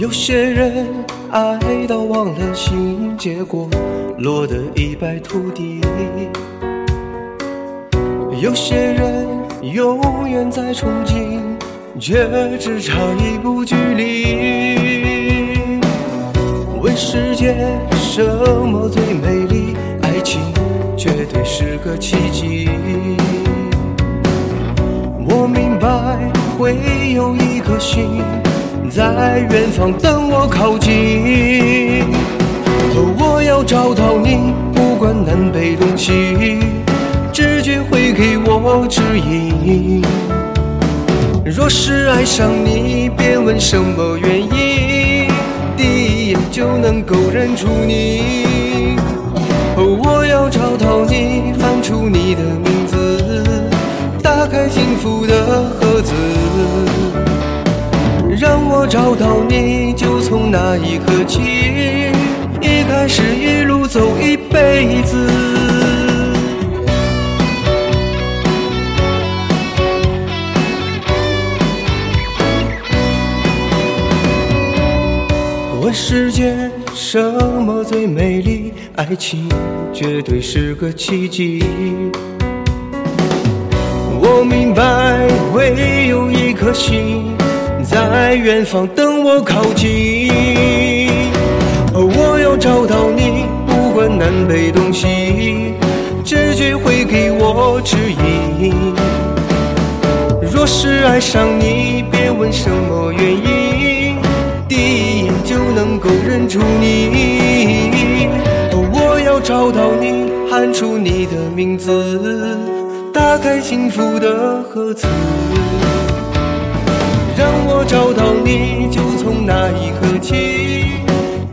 有些人爱到忘了心，结果落得一败涂地。有些人永远在憧憬，却只差一步距离。问世界什么最美丽？爱情绝对是个奇迹。我明白会有一颗心在远方等我靠近。我要找到你，不管南北东西。直觉会给我指引。若是爱上你，别问什么原因，第一眼就能够认出你。我要找到你，喊出你的名字，打开幸福的盒子。我找到你，就从那一刻起，一开始一路走一辈子。问世间什么最美丽？爱情绝对是个奇迹。我明白会有一颗心远方等我靠近。我要找到你，不管南北东西，直觉会给我指引。若是爱上你，别问什么原因，第一眼就能够认出你。我要找到你，喊出你的名字，打开幸福的盒子。我找到你，就从那一刻起，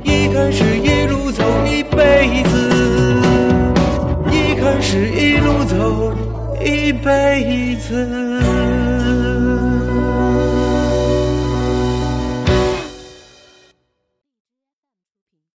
一开始一路走一辈子，一开始一路走一辈子。